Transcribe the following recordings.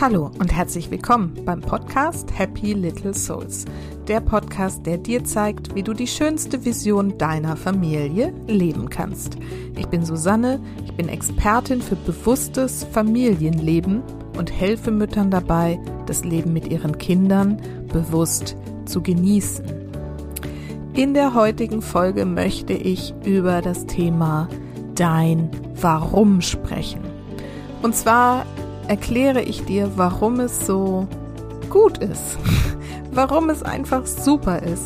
Hallo und herzlich willkommen beim Podcast Happy Little Souls. Der Podcast, der dir zeigt, wie du die schönste Vision deiner Familie leben kannst. Ich bin Susanne, ich bin Expertin für bewusstes Familienleben und helfe Müttern dabei, das Leben mit ihren Kindern bewusst zu genießen. In der heutigen Folge möchte ich über das Thema Dein Warum sprechen. Und zwar erkläre ich dir, warum es so gut ist. warum es einfach super ist,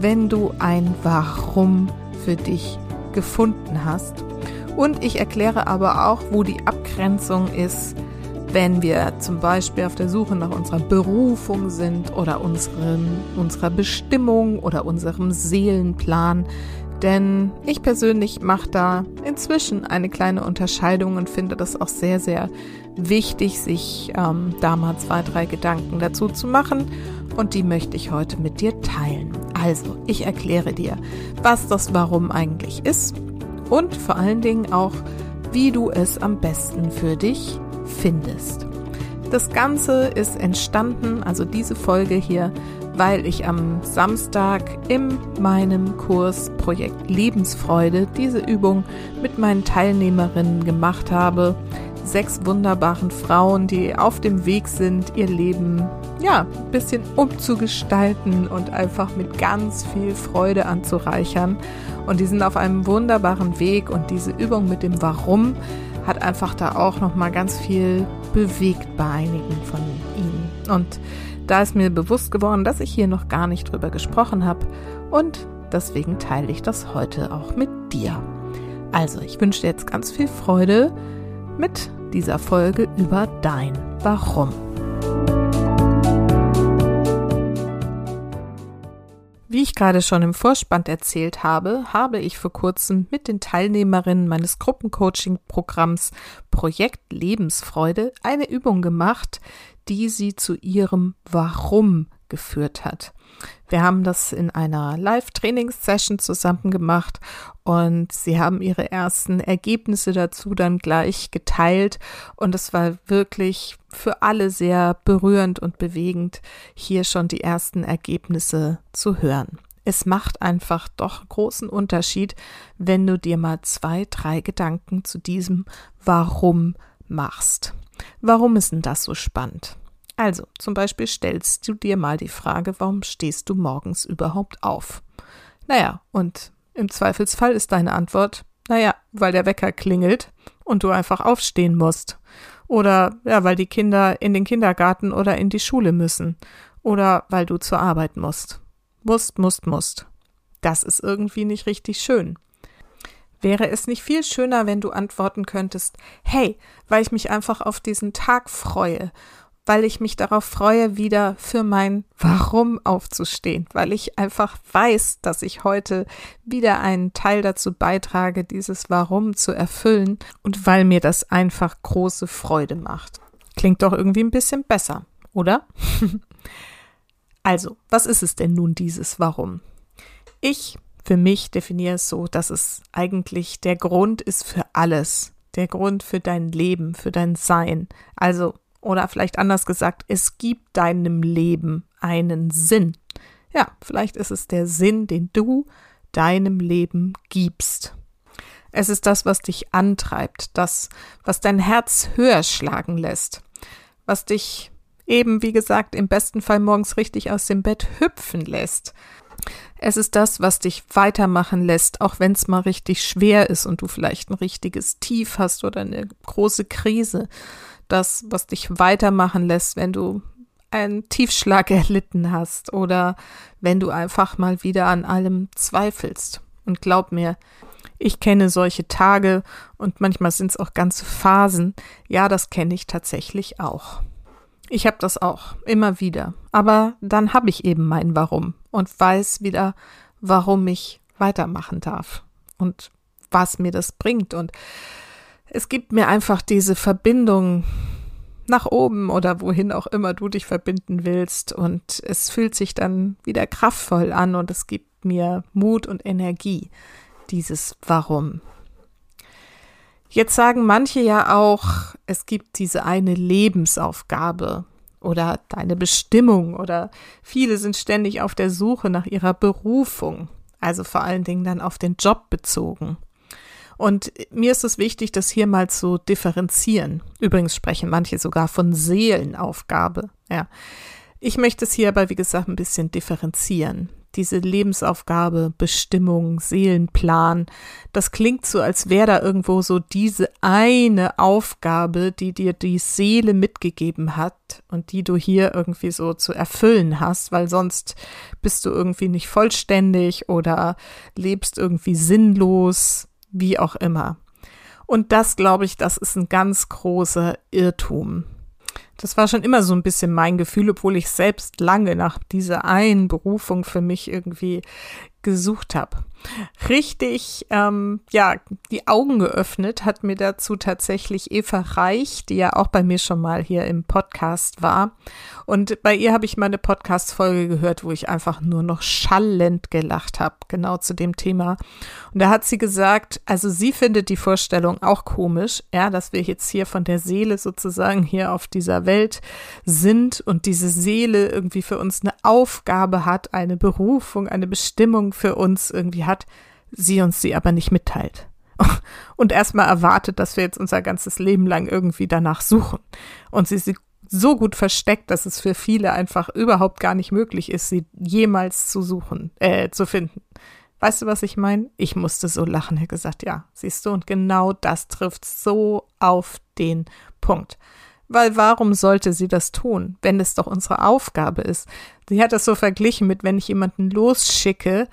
wenn du ein Warum für dich gefunden hast. Und ich erkläre aber auch, wo die Abgrenzung ist, wenn wir zum Beispiel auf der Suche nach unserer Berufung sind oder unseren, unserer Bestimmung oder unserem Seelenplan. Denn ich persönlich mache da inzwischen eine kleine Unterscheidung und finde das auch sehr, sehr wichtig, sich ähm, da mal zwei, drei Gedanken dazu zu machen. Und die möchte ich heute mit dir teilen. Also, ich erkläre dir, was das Warum eigentlich ist und vor allen Dingen auch, wie du es am besten für dich findest. Das Ganze ist entstanden, also diese Folge hier, weil ich am Samstag in meinem Kurs Projekt Lebensfreude diese Übung mit meinen Teilnehmerinnen gemacht habe sechs wunderbaren Frauen, die auf dem Weg sind, ihr Leben ja, ein bisschen umzugestalten und einfach mit ganz viel Freude anzureichern. Und die sind auf einem wunderbaren Weg und diese Übung mit dem Warum hat einfach da auch noch mal ganz viel bewegt bei einigen von ihnen. Und da ist mir bewusst geworden, dass ich hier noch gar nicht drüber gesprochen habe und deswegen teile ich das heute auch mit dir. Also, ich wünsche dir jetzt ganz viel Freude mit dieser Folge über dein Warum. Gerade schon im Vorspann erzählt habe, habe ich vor kurzem mit den Teilnehmerinnen meines Gruppencoaching-Programms Projekt Lebensfreude eine Übung gemacht, die sie zu ihrem Warum geführt hat. Wir haben das in einer Live-Trainingssession zusammen gemacht und sie haben ihre ersten Ergebnisse dazu dann gleich geteilt und es war wirklich für alle sehr berührend und bewegend, hier schon die ersten Ergebnisse zu hören. Es macht einfach doch großen Unterschied, wenn du dir mal zwei, drei Gedanken zu diesem Warum machst. Warum ist denn das so spannend? Also, zum Beispiel stellst du dir mal die Frage, warum stehst du morgens überhaupt auf? Naja, und im Zweifelsfall ist deine Antwort, naja, weil der Wecker klingelt und du einfach aufstehen musst. Oder ja, weil die Kinder in den Kindergarten oder in die Schule müssen. Oder weil du zur Arbeit musst. Musst, musst, musst. Das ist irgendwie nicht richtig schön. Wäre es nicht viel schöner, wenn du antworten könntest, hey, weil ich mich einfach auf diesen Tag freue weil ich mich darauf freue, wieder für mein Warum aufzustehen, weil ich einfach weiß, dass ich heute wieder einen Teil dazu beitrage, dieses Warum zu erfüllen und weil mir das einfach große Freude macht. Klingt doch irgendwie ein bisschen besser, oder? also, was ist es denn nun dieses Warum? Ich für mich definiere es so, dass es eigentlich der Grund ist für alles, der Grund für dein Leben, für dein Sein. Also oder vielleicht anders gesagt, es gibt deinem Leben einen Sinn. Ja, vielleicht ist es der Sinn, den du deinem Leben gibst. Es ist das, was dich antreibt, das, was dein Herz höher schlagen lässt, was dich eben, wie gesagt, im besten Fall morgens richtig aus dem Bett hüpfen lässt. Es ist das, was dich weitermachen lässt, auch wenn es mal richtig schwer ist und du vielleicht ein richtiges Tief hast oder eine große Krise das, was dich weitermachen lässt, wenn du einen Tiefschlag erlitten hast oder wenn du einfach mal wieder an allem zweifelst. Und glaub mir, ich kenne solche Tage und manchmal sind es auch ganze Phasen. Ja, das kenne ich tatsächlich auch. Ich habe das auch immer wieder. Aber dann habe ich eben mein Warum und weiß wieder, warum ich weitermachen darf und was mir das bringt. Und es gibt mir einfach diese Verbindung nach oben oder wohin auch immer du dich verbinden willst und es fühlt sich dann wieder kraftvoll an und es gibt mir Mut und Energie, dieses Warum. Jetzt sagen manche ja auch, es gibt diese eine Lebensaufgabe oder deine Bestimmung oder viele sind ständig auf der Suche nach ihrer Berufung, also vor allen Dingen dann auf den Job bezogen. Und mir ist es wichtig, das hier mal zu differenzieren. Übrigens sprechen manche sogar von Seelenaufgabe. Ja. Ich möchte es hier aber, wie gesagt, ein bisschen differenzieren diese Lebensaufgabe, Bestimmung, Seelenplan, das klingt so, als wäre da irgendwo so diese eine Aufgabe, die dir die Seele mitgegeben hat und die du hier irgendwie so zu erfüllen hast, weil sonst bist du irgendwie nicht vollständig oder lebst irgendwie sinnlos, wie auch immer. Und das, glaube ich, das ist ein ganz großer Irrtum. Das war schon immer so ein bisschen mein Gefühl, obwohl ich selbst lange nach dieser einen Berufung für mich irgendwie gesucht habe. Richtig, ähm, ja, die Augen geöffnet hat mir dazu tatsächlich Eva Reich, die ja auch bei mir schon mal hier im Podcast war. Und bei ihr habe ich meine Podcast-Folge gehört, wo ich einfach nur noch schallend gelacht habe, genau zu dem Thema. Und da hat sie gesagt, also sie findet die Vorstellung auch komisch, ja, dass wir jetzt hier von der Seele sozusagen hier auf dieser Welt sind und diese Seele irgendwie für uns eine Aufgabe hat, eine Berufung, eine Bestimmung für uns irgendwie hat, sie uns sie aber nicht mitteilt. Und erstmal erwartet, dass wir jetzt unser ganzes Leben lang irgendwie danach suchen. Und sie sie so gut versteckt, dass es für viele einfach überhaupt gar nicht möglich ist, sie jemals zu suchen, äh, zu finden. Weißt du, was ich meine? Ich musste so lachen. Er hat gesagt, ja, siehst du, und genau das trifft so auf den Punkt. Weil warum sollte sie das tun, wenn es doch unsere Aufgabe ist? Sie hat das so verglichen mit, wenn ich jemanden losschicke,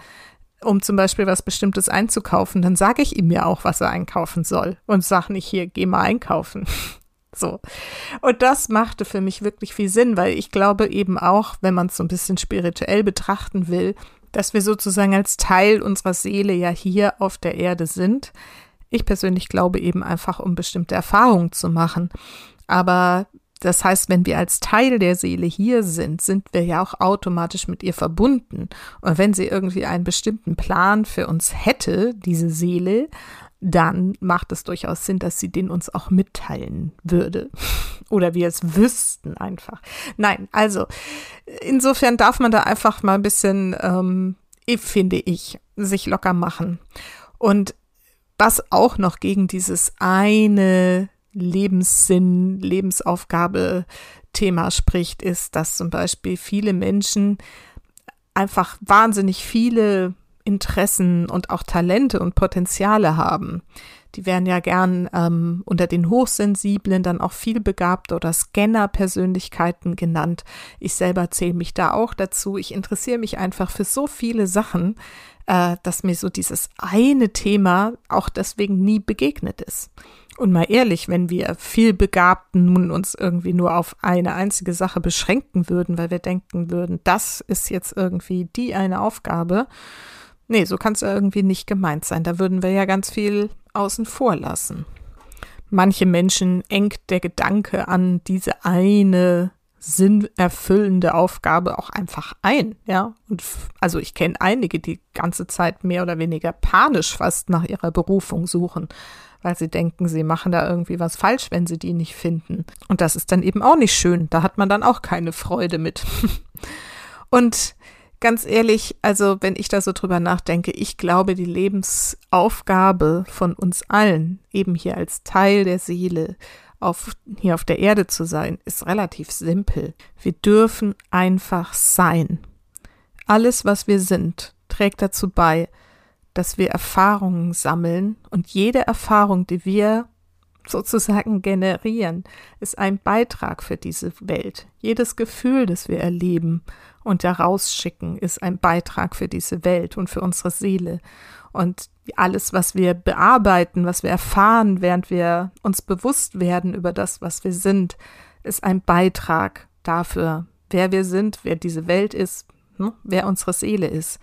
um zum Beispiel was Bestimmtes einzukaufen, dann sage ich ihm ja auch, was er einkaufen soll und sage nicht hier, geh mal einkaufen. so. Und das machte für mich wirklich viel Sinn, weil ich glaube eben auch, wenn man es so ein bisschen spirituell betrachten will, dass wir sozusagen als Teil unserer Seele ja hier auf der Erde sind. Ich persönlich glaube eben einfach, um bestimmte Erfahrungen zu machen. Aber das heißt, wenn wir als Teil der Seele hier sind, sind wir ja auch automatisch mit ihr verbunden. Und wenn sie irgendwie einen bestimmten Plan für uns hätte, diese Seele, dann macht es durchaus Sinn, dass sie den uns auch mitteilen würde. Oder wir es wüssten einfach. Nein, also insofern darf man da einfach mal ein bisschen, ähm, finde ich, sich locker machen. Und was auch noch gegen dieses eine Lebenssinn, Lebensaufgabe Thema spricht, ist, dass zum Beispiel viele Menschen einfach wahnsinnig viele Interessen und auch Talente und Potenziale haben. Die werden ja gern ähm, unter den Hochsensiblen dann auch vielbegabte oder Scanner-Persönlichkeiten genannt. Ich selber zähle mich da auch dazu. Ich interessiere mich einfach für so viele Sachen, äh, dass mir so dieses eine Thema auch deswegen nie begegnet ist. Und mal ehrlich, wenn wir viel Begabten nun uns irgendwie nur auf eine einzige Sache beschränken würden, weil wir denken würden, das ist jetzt irgendwie die eine Aufgabe. Nee, so kann es ja irgendwie nicht gemeint sein. Da würden wir ja ganz viel außen vor lassen. Manche Menschen engt der Gedanke an diese eine sinnerfüllende Aufgabe auch einfach ein, ja. Und also ich kenne einige, die ganze Zeit mehr oder weniger panisch fast nach ihrer Berufung suchen weil sie denken, sie machen da irgendwie was falsch, wenn sie die nicht finden. Und das ist dann eben auch nicht schön. Da hat man dann auch keine Freude mit. Und ganz ehrlich, also wenn ich da so drüber nachdenke, ich glaube, die Lebensaufgabe von uns allen, eben hier als Teil der Seele, auf, hier auf der Erde zu sein, ist relativ simpel. Wir dürfen einfach sein. Alles, was wir sind, trägt dazu bei, dass wir Erfahrungen sammeln und jede Erfahrung, die wir sozusagen generieren, ist ein Beitrag für diese Welt. Jedes Gefühl, das wir erleben und herausschicken, ist ein Beitrag für diese Welt und für unsere Seele. Und alles, was wir bearbeiten, was wir erfahren, während wir uns bewusst werden über das, was wir sind, ist ein Beitrag dafür, wer wir sind, wer diese Welt ist, hm, wer unsere Seele ist.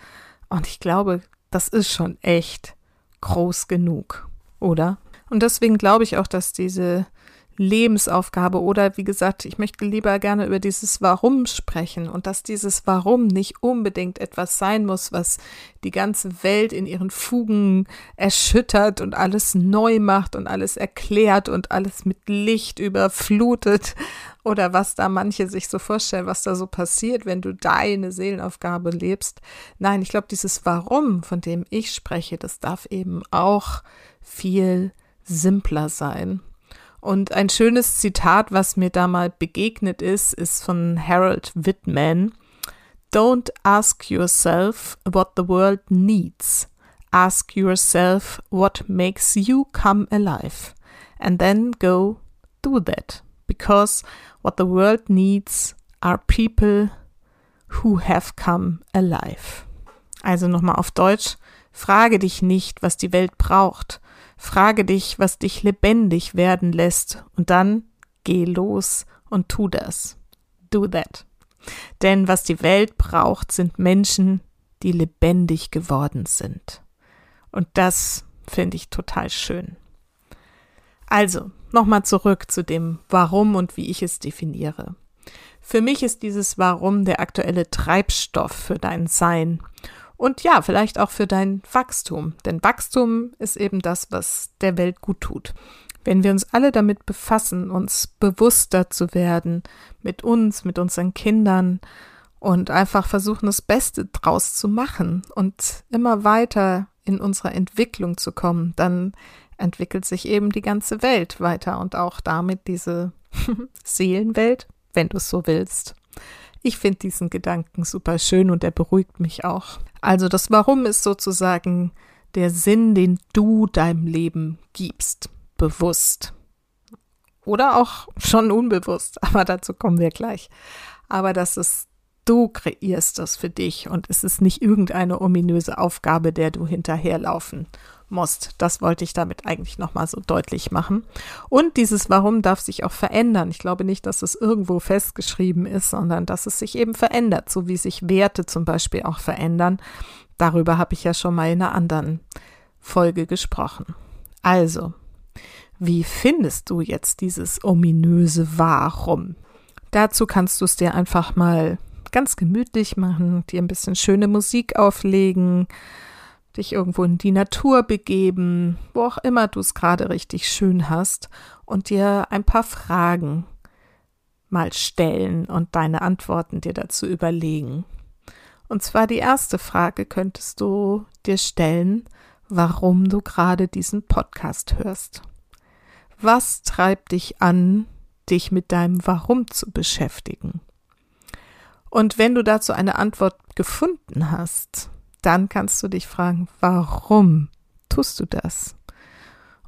Und ich glaube, das ist schon echt groß genug, oder? Und deswegen glaube ich auch, dass diese Lebensaufgabe oder wie gesagt, ich möchte lieber gerne über dieses Warum sprechen und dass dieses Warum nicht unbedingt etwas sein muss, was die ganze Welt in ihren Fugen erschüttert und alles neu macht und alles erklärt und alles mit Licht überflutet oder was da manche sich so vorstellen, was da so passiert, wenn du deine Seelenaufgabe lebst. Nein, ich glaube, dieses Warum, von dem ich spreche, das darf eben auch viel simpler sein. Und ein schönes Zitat, was mir da mal begegnet ist, ist von Harold Whitman. Don't ask yourself what the world needs. Ask yourself what makes you come alive. And then go do that. Because what the world needs are people who have come alive. Also nochmal auf Deutsch. Frage dich nicht, was die Welt braucht, Frage dich, was dich lebendig werden lässt und dann geh los und tu das. Do that. Denn was die Welt braucht, sind Menschen, die lebendig geworden sind. Und das finde ich total schön. Also, nochmal zurück zu dem Warum und wie ich es definiere. Für mich ist dieses Warum der aktuelle Treibstoff für dein Sein und ja, vielleicht auch für dein Wachstum. Denn Wachstum ist eben das, was der Welt gut tut. Wenn wir uns alle damit befassen, uns bewusster zu werden, mit uns, mit unseren Kindern und einfach versuchen, das Beste draus zu machen und immer weiter in unserer Entwicklung zu kommen, dann entwickelt sich eben die ganze Welt weiter und auch damit diese Seelenwelt, wenn du es so willst. Ich finde diesen Gedanken super schön und er beruhigt mich auch. Also das Warum ist sozusagen der Sinn, den du deinem Leben gibst, bewusst. Oder auch schon unbewusst, aber dazu kommen wir gleich. Aber das ist, du kreierst das für dich und es ist nicht irgendeine ominöse Aufgabe, der du hinterherlaufen musst. Das wollte ich damit eigentlich nochmal so deutlich machen. Und dieses Warum darf sich auch verändern. Ich glaube nicht, dass es irgendwo festgeschrieben ist, sondern dass es sich eben verändert, so wie sich Werte zum Beispiel auch verändern. Darüber habe ich ja schon mal in einer anderen Folge gesprochen. Also, wie findest du jetzt dieses ominöse Warum? Dazu kannst du es dir einfach mal ganz gemütlich machen, dir ein bisschen schöne Musik auflegen, dich irgendwo in die Natur begeben, wo auch immer du es gerade richtig schön hast und dir ein paar Fragen mal stellen und deine Antworten dir dazu überlegen. Und zwar die erste Frage könntest du dir stellen, warum du gerade diesen Podcast hörst. Was treibt dich an, dich mit deinem Warum zu beschäftigen? Und wenn du dazu eine Antwort gefunden hast, dann kannst du dich fragen, warum tust du das?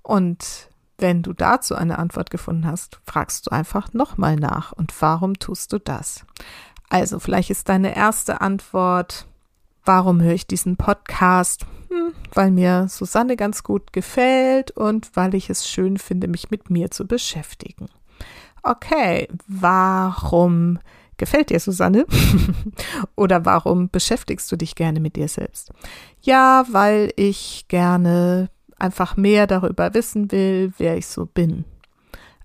Und wenn du dazu eine Antwort gefunden hast, fragst du einfach nochmal nach und warum tust du das? Also vielleicht ist deine erste Antwort, warum höre ich diesen Podcast? Hm, weil mir Susanne ganz gut gefällt und weil ich es schön finde, mich mit mir zu beschäftigen. Okay, warum Gefällt dir Susanne? Oder warum beschäftigst du dich gerne mit dir selbst? Ja, weil ich gerne einfach mehr darüber wissen will, wer ich so bin.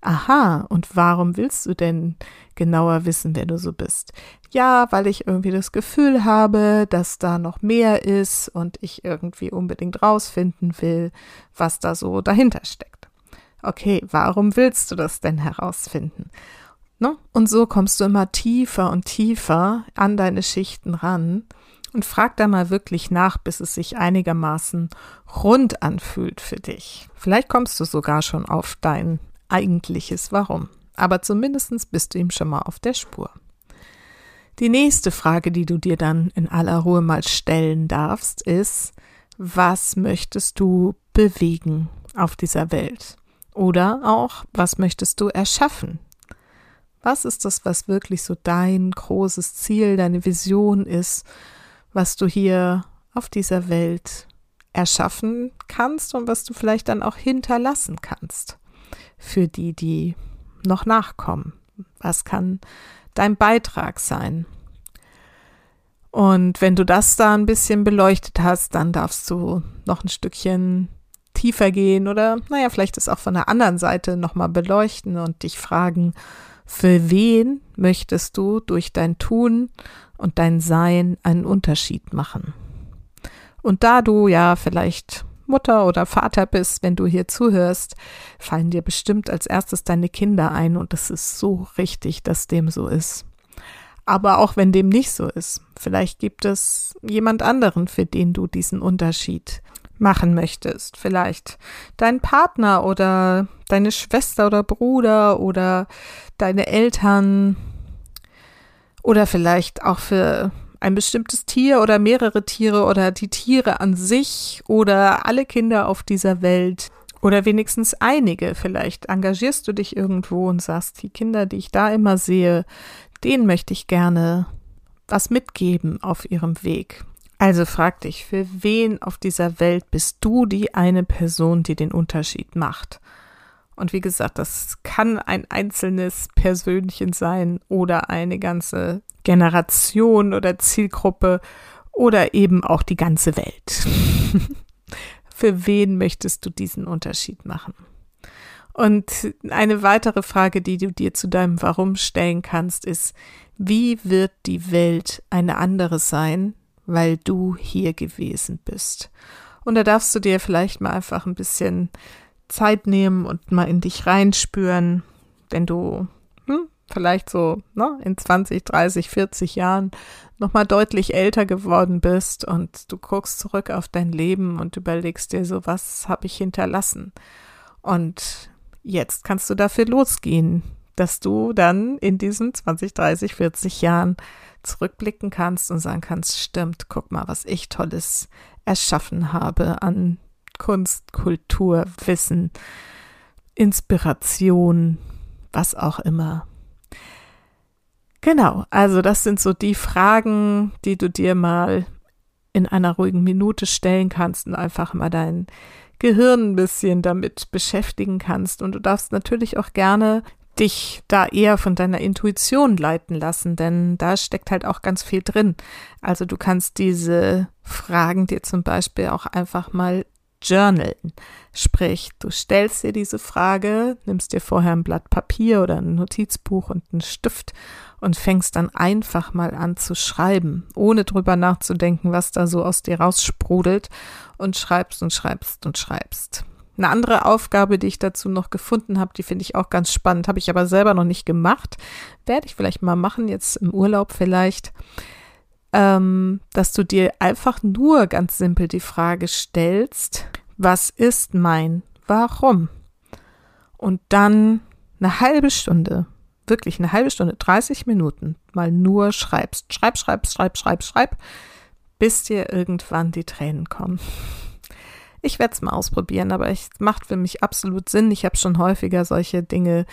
Aha, und warum willst du denn genauer wissen, wer du so bist? Ja, weil ich irgendwie das Gefühl habe, dass da noch mehr ist und ich irgendwie unbedingt rausfinden will, was da so dahinter steckt. Okay, warum willst du das denn herausfinden? Ne? Und so kommst du immer tiefer und tiefer an deine Schichten ran und frag da mal wirklich nach, bis es sich einigermaßen rund anfühlt für dich. Vielleicht kommst du sogar schon auf dein eigentliches Warum, aber zumindest bist du ihm schon mal auf der Spur. Die nächste Frage, die du dir dann in aller Ruhe mal stellen darfst, ist, was möchtest du bewegen auf dieser Welt? Oder auch, was möchtest du erschaffen was ist das, was wirklich so dein großes Ziel, deine Vision ist, was du hier auf dieser Welt erschaffen kannst und was du vielleicht dann auch hinterlassen kannst für die, die noch nachkommen? Was kann dein Beitrag sein? Und wenn du das da ein bisschen beleuchtet hast, dann darfst du noch ein Stückchen tiefer gehen oder, naja, vielleicht es auch von der anderen Seite nochmal beleuchten und dich fragen, für wen möchtest du durch dein Tun und dein Sein einen Unterschied machen? Und da du ja vielleicht Mutter oder Vater bist, wenn du hier zuhörst, fallen dir bestimmt als erstes deine Kinder ein und es ist so richtig, dass dem so ist. Aber auch wenn dem nicht so ist, vielleicht gibt es jemand anderen, für den du diesen Unterschied machen möchtest. Vielleicht dein Partner oder deine Schwester oder Bruder oder deine Eltern oder vielleicht auch für ein bestimmtes Tier oder mehrere Tiere oder die Tiere an sich oder alle Kinder auf dieser Welt oder wenigstens einige. Vielleicht engagierst du dich irgendwo und sagst, die Kinder, die ich da immer sehe, denen möchte ich gerne was mitgeben auf ihrem Weg. Also frag dich, für wen auf dieser Welt bist du die eine Person, die den Unterschied macht? Und wie gesagt, das kann ein einzelnes Persönchen sein oder eine ganze Generation oder Zielgruppe oder eben auch die ganze Welt. für wen möchtest du diesen Unterschied machen? Und eine weitere Frage, die du dir zu deinem Warum stellen kannst, ist, wie wird die Welt eine andere sein, weil du hier gewesen bist. Und da darfst du dir vielleicht mal einfach ein bisschen Zeit nehmen und mal in dich reinspüren, wenn du hm, vielleicht so ne, in 20, 30, 40 Jahren nochmal deutlich älter geworden bist und du guckst zurück auf dein Leben und überlegst dir so, was habe ich hinterlassen? Und jetzt kannst du dafür losgehen, dass du dann in diesen 20, 30, 40 Jahren zurückblicken kannst und sagen kannst, stimmt, guck mal, was ich tolles erschaffen habe an Kunst, Kultur, Wissen, Inspiration, was auch immer. Genau, also das sind so die Fragen, die du dir mal in einer ruhigen Minute stellen kannst und einfach mal dein Gehirn ein bisschen damit beschäftigen kannst. Und du darfst natürlich auch gerne dich da eher von deiner Intuition leiten lassen, denn da steckt halt auch ganz viel drin. Also du kannst diese Fragen dir zum Beispiel auch einfach mal journalen. Sprich, du stellst dir diese Frage, nimmst dir vorher ein Blatt Papier oder ein Notizbuch und einen Stift und fängst dann einfach mal an zu schreiben, ohne drüber nachzudenken, was da so aus dir raussprudelt und schreibst und schreibst und schreibst. Eine andere Aufgabe, die ich dazu noch gefunden habe, die finde ich auch ganz spannend, habe ich aber selber noch nicht gemacht. Werde ich vielleicht mal machen, jetzt im Urlaub vielleicht, ähm, dass du dir einfach nur ganz simpel die Frage stellst, was ist mein Warum? Und dann eine halbe Stunde, wirklich eine halbe Stunde, 30 Minuten, mal nur schreibst. Schreib, schreib, schreib, schreib, schreib, bis dir irgendwann die Tränen kommen. Ich werde es mal ausprobieren, aber es macht für mich absolut Sinn. Ich habe schon häufiger solche Dinge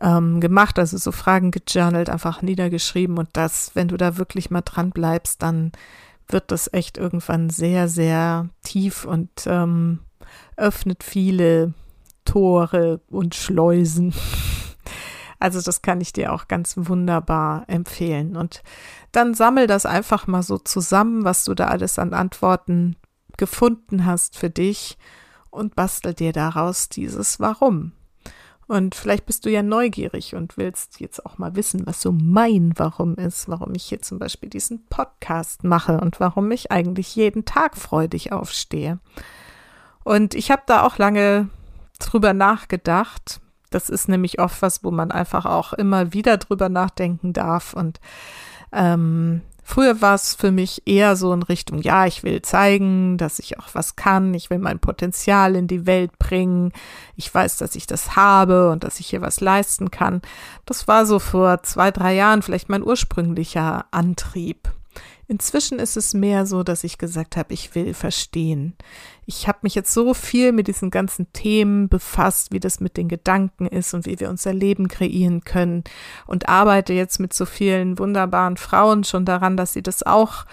ähm, gemacht, also so Fragen gejournalt, einfach niedergeschrieben und das, wenn du da wirklich mal dran bleibst, dann wird das echt irgendwann sehr, sehr tief und ähm, öffnet viele Tore und Schleusen. Also das kann ich dir auch ganz wunderbar empfehlen. Und dann sammel das einfach mal so zusammen, was du da alles an Antworten gefunden hast für dich und bastel dir daraus dieses Warum. Und vielleicht bist du ja neugierig und willst jetzt auch mal wissen, was so mein Warum ist, warum ich hier zum Beispiel diesen Podcast mache und warum ich eigentlich jeden Tag freudig aufstehe. Und ich habe da auch lange drüber nachgedacht. Das ist nämlich oft was, wo man einfach auch immer wieder drüber nachdenken darf. Und ähm, Früher war es für mich eher so in Richtung, ja, ich will zeigen, dass ich auch was kann, ich will mein Potenzial in die Welt bringen, ich weiß, dass ich das habe und dass ich hier was leisten kann. Das war so vor zwei, drei Jahren vielleicht mein ursprünglicher Antrieb. Inzwischen ist es mehr so, dass ich gesagt habe, ich will verstehen. Ich habe mich jetzt so viel mit diesen ganzen Themen befasst, wie das mit den Gedanken ist und wie wir unser Leben kreieren können und arbeite jetzt mit so vielen wunderbaren Frauen schon daran, dass sie das auch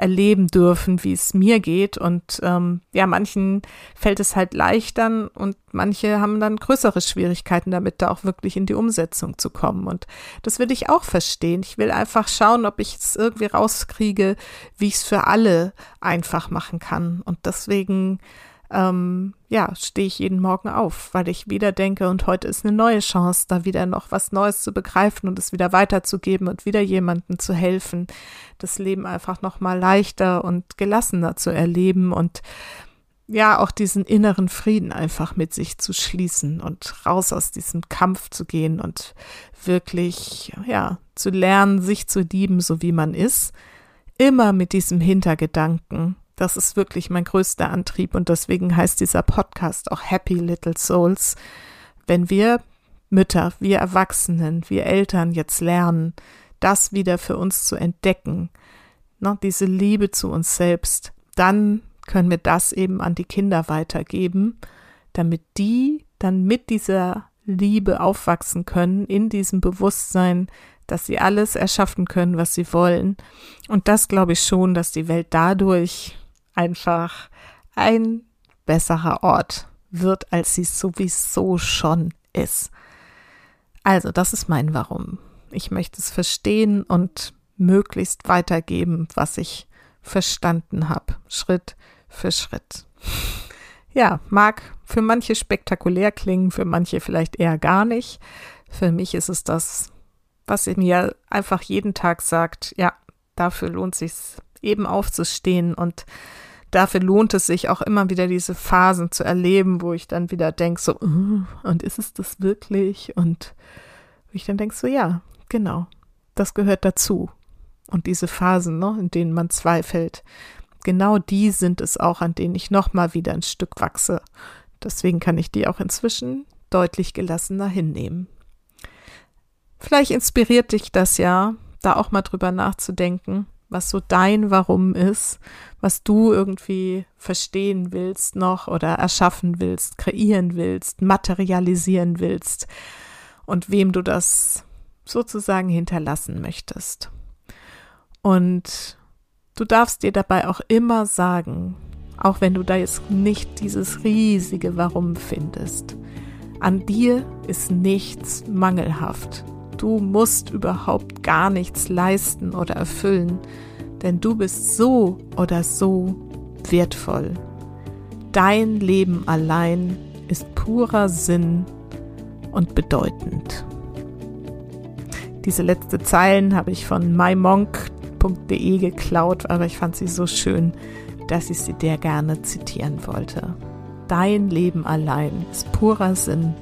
erleben dürfen, wie es mir geht. Und ähm, ja, manchen fällt es halt leichter und manche haben dann größere Schwierigkeiten damit, da auch wirklich in die Umsetzung zu kommen. Und das will ich auch verstehen. Ich will einfach schauen, ob ich es irgendwie rauskriege, wie ich es für alle einfach machen kann. Und deswegen ähm, ja, stehe ich jeden Morgen auf, weil ich wieder denke, und heute ist eine neue Chance, da wieder noch was Neues zu begreifen und es wieder weiterzugeben und wieder jemandem zu helfen, das Leben einfach noch mal leichter und gelassener zu erleben und ja, auch diesen inneren Frieden einfach mit sich zu schließen und raus aus diesem Kampf zu gehen und wirklich, ja, zu lernen, sich zu lieben, so wie man ist. Immer mit diesem Hintergedanken. Das ist wirklich mein größter Antrieb und deswegen heißt dieser Podcast auch Happy Little Souls. Wenn wir Mütter, wir Erwachsenen, wir Eltern jetzt lernen, das wieder für uns zu entdecken, ne, diese Liebe zu uns selbst, dann können wir das eben an die Kinder weitergeben, damit die dann mit dieser Liebe aufwachsen können, in diesem Bewusstsein, dass sie alles erschaffen können, was sie wollen. Und das glaube ich schon, dass die Welt dadurch einfach ein besserer Ort wird, als sie sowieso schon ist. Also, das ist mein Warum. Ich möchte es verstehen und möglichst weitergeben, was ich verstanden habe, Schritt für Schritt. Ja, mag für manche spektakulär klingen, für manche vielleicht eher gar nicht. Für mich ist es das, was mir einfach jeden Tag sagt, ja, dafür lohnt sich eben aufzustehen und dafür lohnt es sich auch immer wieder diese Phasen zu erleben, wo ich dann wieder denke, so, uh, und ist es das wirklich? Und ich dann denke, so, ja, genau, das gehört dazu. Und diese Phasen, ne, in denen man zweifelt, genau die sind es auch, an denen ich nochmal wieder ein Stück wachse. Deswegen kann ich die auch inzwischen deutlich gelassener hinnehmen. Vielleicht inspiriert dich das ja, da auch mal drüber nachzudenken, was so dein Warum ist, was du irgendwie verstehen willst noch oder erschaffen willst, kreieren willst, materialisieren willst und wem du das sozusagen hinterlassen möchtest. Und Du darfst dir dabei auch immer sagen, auch wenn du da jetzt nicht dieses riesige Warum findest, an dir ist nichts mangelhaft. Du musst überhaupt gar nichts leisten oder erfüllen, denn du bist so oder so wertvoll. Dein Leben allein ist purer Sinn und bedeutend. Diese letzte Zeilen habe ich von My Monk www.de geklaut, aber ich fand sie so schön, dass ich sie dir gerne zitieren wollte. Dein Leben allein ist purer Sinn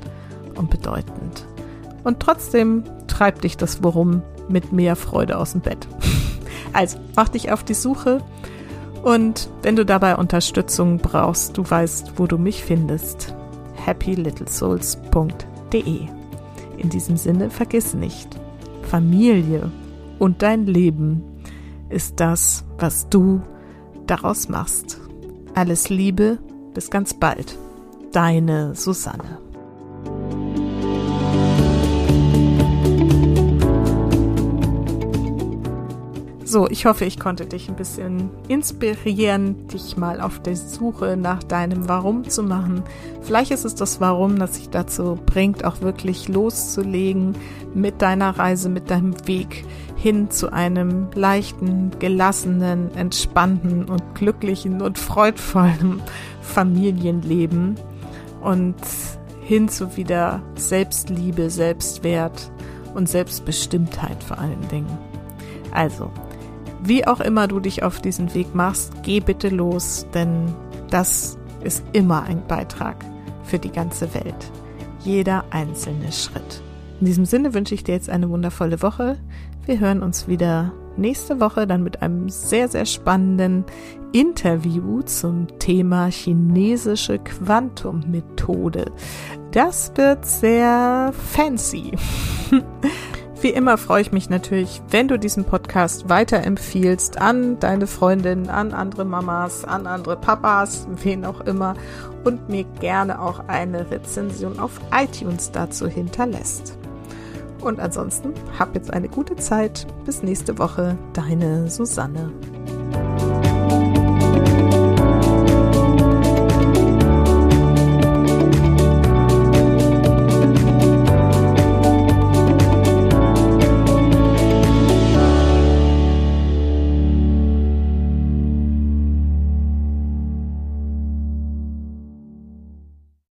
und bedeutend. Und trotzdem treibt dich das Worum mit mehr Freude aus dem Bett. Also mach dich auf die Suche und wenn du dabei Unterstützung brauchst, du weißt, wo du mich findest. happylittlesouls.de. In diesem Sinne vergiss nicht, Familie und dein Leben ist das, was du daraus machst. Alles Liebe, bis ganz bald. Deine Susanne. So, ich hoffe, ich konnte dich ein bisschen inspirieren, dich mal auf der Suche nach deinem Warum zu machen. Vielleicht ist es das Warum, das dich dazu bringt, auch wirklich loszulegen mit deiner Reise, mit deinem Weg hin zu einem leichten, gelassenen, entspannten und glücklichen und freudvollen Familienleben und hin zu wieder Selbstliebe, Selbstwert und Selbstbestimmtheit vor allen Dingen. Also, wie auch immer du dich auf diesen Weg machst, geh bitte los, denn das ist immer ein Beitrag für die ganze Welt. Jeder einzelne Schritt. In diesem Sinne wünsche ich dir jetzt eine wundervolle Woche. Wir hören uns wieder nächste Woche dann mit einem sehr, sehr spannenden Interview zum Thema chinesische Quantummethode. Das wird sehr fancy. Wie immer freue ich mich natürlich, wenn du diesen Podcast weiterempfiehlst an deine Freundin, an andere Mamas, an andere Papas, wen auch immer und mir gerne auch eine Rezension auf iTunes dazu hinterlässt. Und ansonsten hab jetzt eine gute Zeit. Bis nächste Woche, deine Susanne.